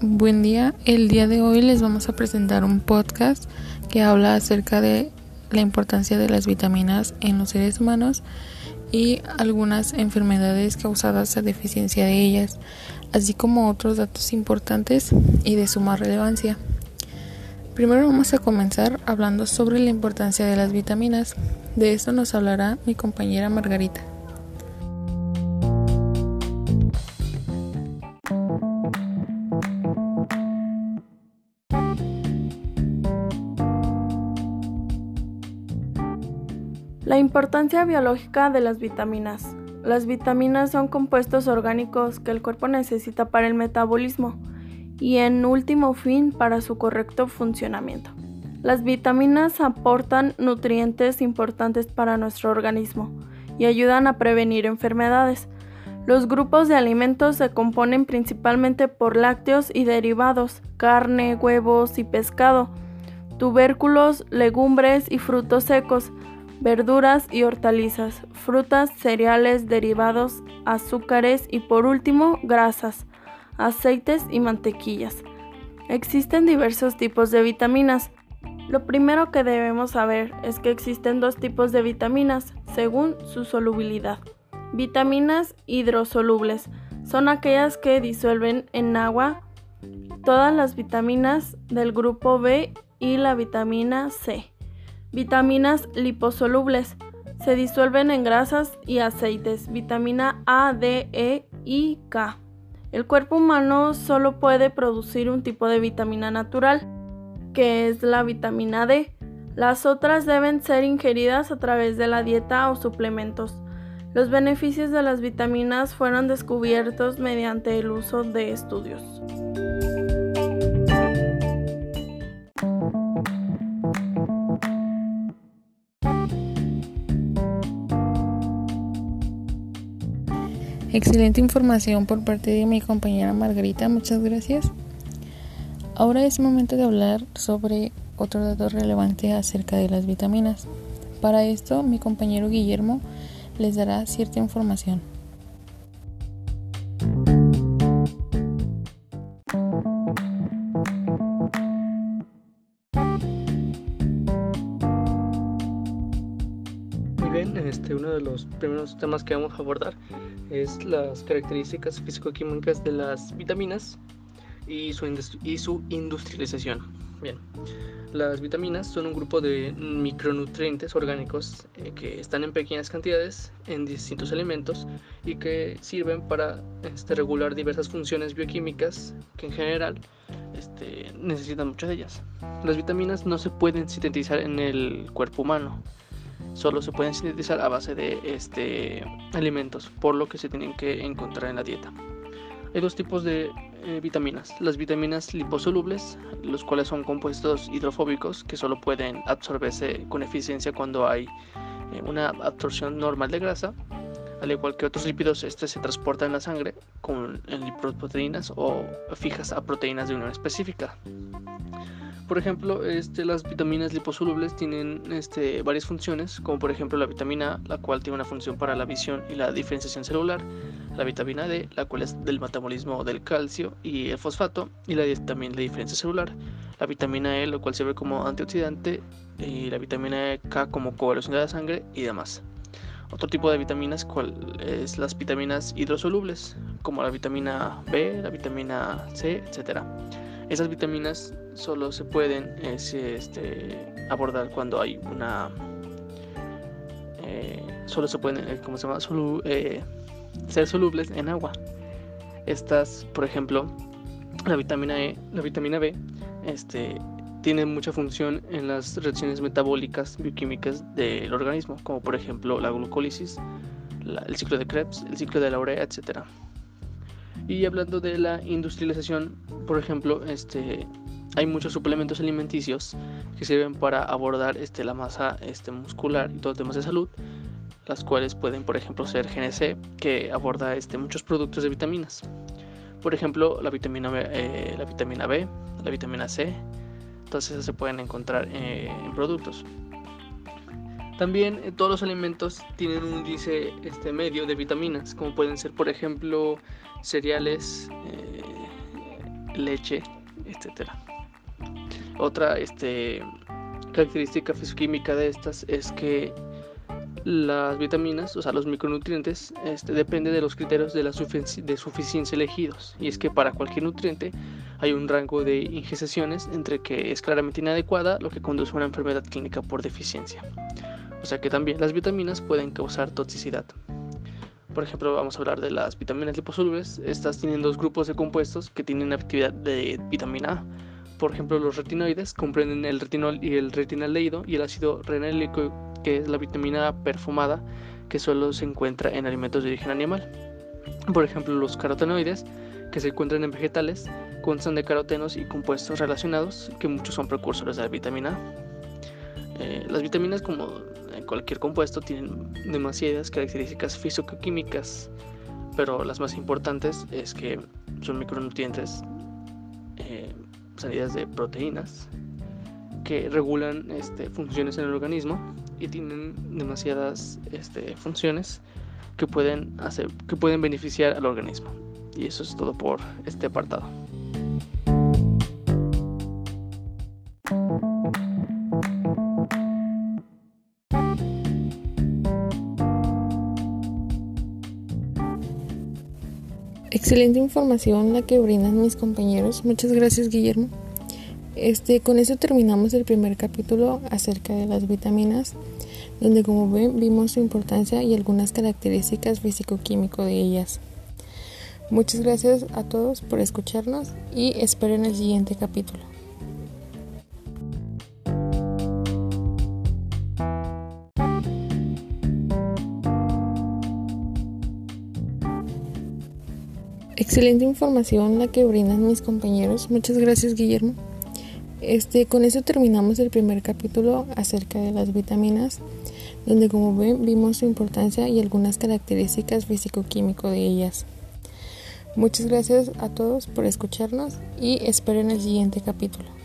buen día. El día de hoy les vamos a presentar un podcast que habla acerca de la importancia de las vitaminas en los seres humanos y algunas enfermedades causadas a deficiencia de ellas, así como otros datos importantes y de suma relevancia. Primero vamos a comenzar hablando sobre la importancia de las vitaminas. De esto nos hablará mi compañera Margarita. La importancia biológica de las vitaminas. Las vitaminas son compuestos orgánicos que el cuerpo necesita para el metabolismo y en último fin para su correcto funcionamiento. Las vitaminas aportan nutrientes importantes para nuestro organismo y ayudan a prevenir enfermedades. Los grupos de alimentos se componen principalmente por lácteos y derivados, carne, huevos y pescado, tubérculos, legumbres y frutos secos, verduras y hortalizas, frutas, cereales, derivados, azúcares y por último grasas, aceites y mantequillas. Existen diversos tipos de vitaminas. Lo primero que debemos saber es que existen dos tipos de vitaminas según su solubilidad. Vitaminas hidrosolubles son aquellas que disuelven en agua todas las vitaminas del grupo B y la vitamina C. Vitaminas liposolubles. Se disuelven en grasas y aceites. Vitamina A, D, E y K. El cuerpo humano solo puede producir un tipo de vitamina natural, que es la vitamina D. Las otras deben ser ingeridas a través de la dieta o suplementos. Los beneficios de las vitaminas fueron descubiertos mediante el uso de estudios. Excelente información por parte de mi compañera Margarita, muchas gracias. Ahora es momento de hablar sobre otro dato relevante acerca de las vitaminas. Para esto, mi compañero Guillermo les dará cierta información. este, uno de los primeros temas que vamos a abordar es las características físico-químicas de las vitaminas y su, y su industrialización. Bien, las vitaminas son un grupo de micronutrientes orgánicos eh, que están en pequeñas cantidades en distintos alimentos y que sirven para este, regular diversas funciones bioquímicas que en general este, necesitan muchas de ellas. Las vitaminas no se pueden sintetizar en el cuerpo humano, solo se pueden sintetizar a base de este, alimentos, por lo que se tienen que encontrar en la dieta. Hay dos tipos de eh, vitaminas. Las vitaminas liposolubles, los cuales son compuestos hidrofóbicos que solo pueden absorberse con eficiencia cuando hay eh, una absorción normal de grasa. Al igual que otros lípidos, este se transporta en la sangre con lipoproteínas o fijas a proteínas de unión específica. Por ejemplo, este, las vitaminas liposolubles tienen este, varias funciones, como por ejemplo la vitamina A, la cual tiene una función para la visión y la diferenciación celular, la vitamina D, la cual es del metabolismo del calcio y el fosfato, y la también la diferencia celular, la vitamina E, la cual sirve como antioxidante, y la vitamina e K como coagulación de la sangre y demás. Otro tipo de vitaminas cual es las vitaminas hidrosolubles, como la vitamina B, la vitamina C, etc. Esas vitaminas solo se pueden este, abordar cuando hay una... Eh, solo se pueden, eh, ¿cómo se llama? Eh, ser solubles en agua. Estas, por ejemplo, la vitamina E, la vitamina B, este, tiene mucha función en las reacciones metabólicas bioquímicas del organismo, como por ejemplo la glucólisis, el ciclo de Krebs, el ciclo de la urea, etc. Y hablando de la industrialización, por ejemplo, este, hay muchos suplementos alimenticios que sirven para abordar este, la masa este, muscular y todos los temas de salud, las cuales pueden, por ejemplo, ser GNC, que aborda este, muchos productos de vitaminas. Por ejemplo, la vitamina, B, eh, la vitamina B, la vitamina C, todas esas se pueden encontrar eh, en productos. También eh, todos los alimentos tienen un índice este, medio de vitaminas, como pueden ser, por ejemplo, cereales, leche, etcétera. Otra este, característica fisicoquímica de estas es que las vitaminas, o sea, los micronutrientes, este, depende de los criterios de, la de suficiencia elegidos. Y es que para cualquier nutriente hay un rango de ingestaciones entre que es claramente inadecuada, lo que conduce a una enfermedad clínica por deficiencia. O sea que también las vitaminas pueden causar toxicidad. Por ejemplo, vamos a hablar de las vitaminas liposolubles. Estas tienen dos grupos de compuestos que tienen actividad de vitamina A. Por ejemplo, los retinoides comprenden el retinol y el retinaldehído y el ácido renílico, que es la vitamina perfumada que solo se encuentra en alimentos de origen animal. Por ejemplo, los carotenoides, que se encuentran en vegetales, constan de carotenos y compuestos relacionados, que muchos son precursores de la vitamina A. Eh, las vitaminas, como cualquier compuesto, tienen demasiadas características físico-químicas, pero las más importantes es que son micronutrientes eh, salidas de proteínas que regulan este, funciones en el organismo y tienen demasiadas este, funciones que pueden, hacer, que pueden beneficiar al organismo. Y eso es todo por este apartado. Excelente información la que brindan mis compañeros. Muchas gracias, Guillermo. Este, con eso terminamos el primer capítulo acerca de las vitaminas, donde como ven vimos su importancia y algunas características físico-químico de ellas. Muchas gracias a todos por escucharnos y esperen el siguiente capítulo. Excelente información la que brindan mis compañeros. Muchas gracias, Guillermo. Este, con eso terminamos el primer capítulo acerca de las vitaminas, donde como ven vimos su importancia y algunas características físico-químico de ellas. Muchas gracias a todos por escucharnos y esperen el siguiente capítulo.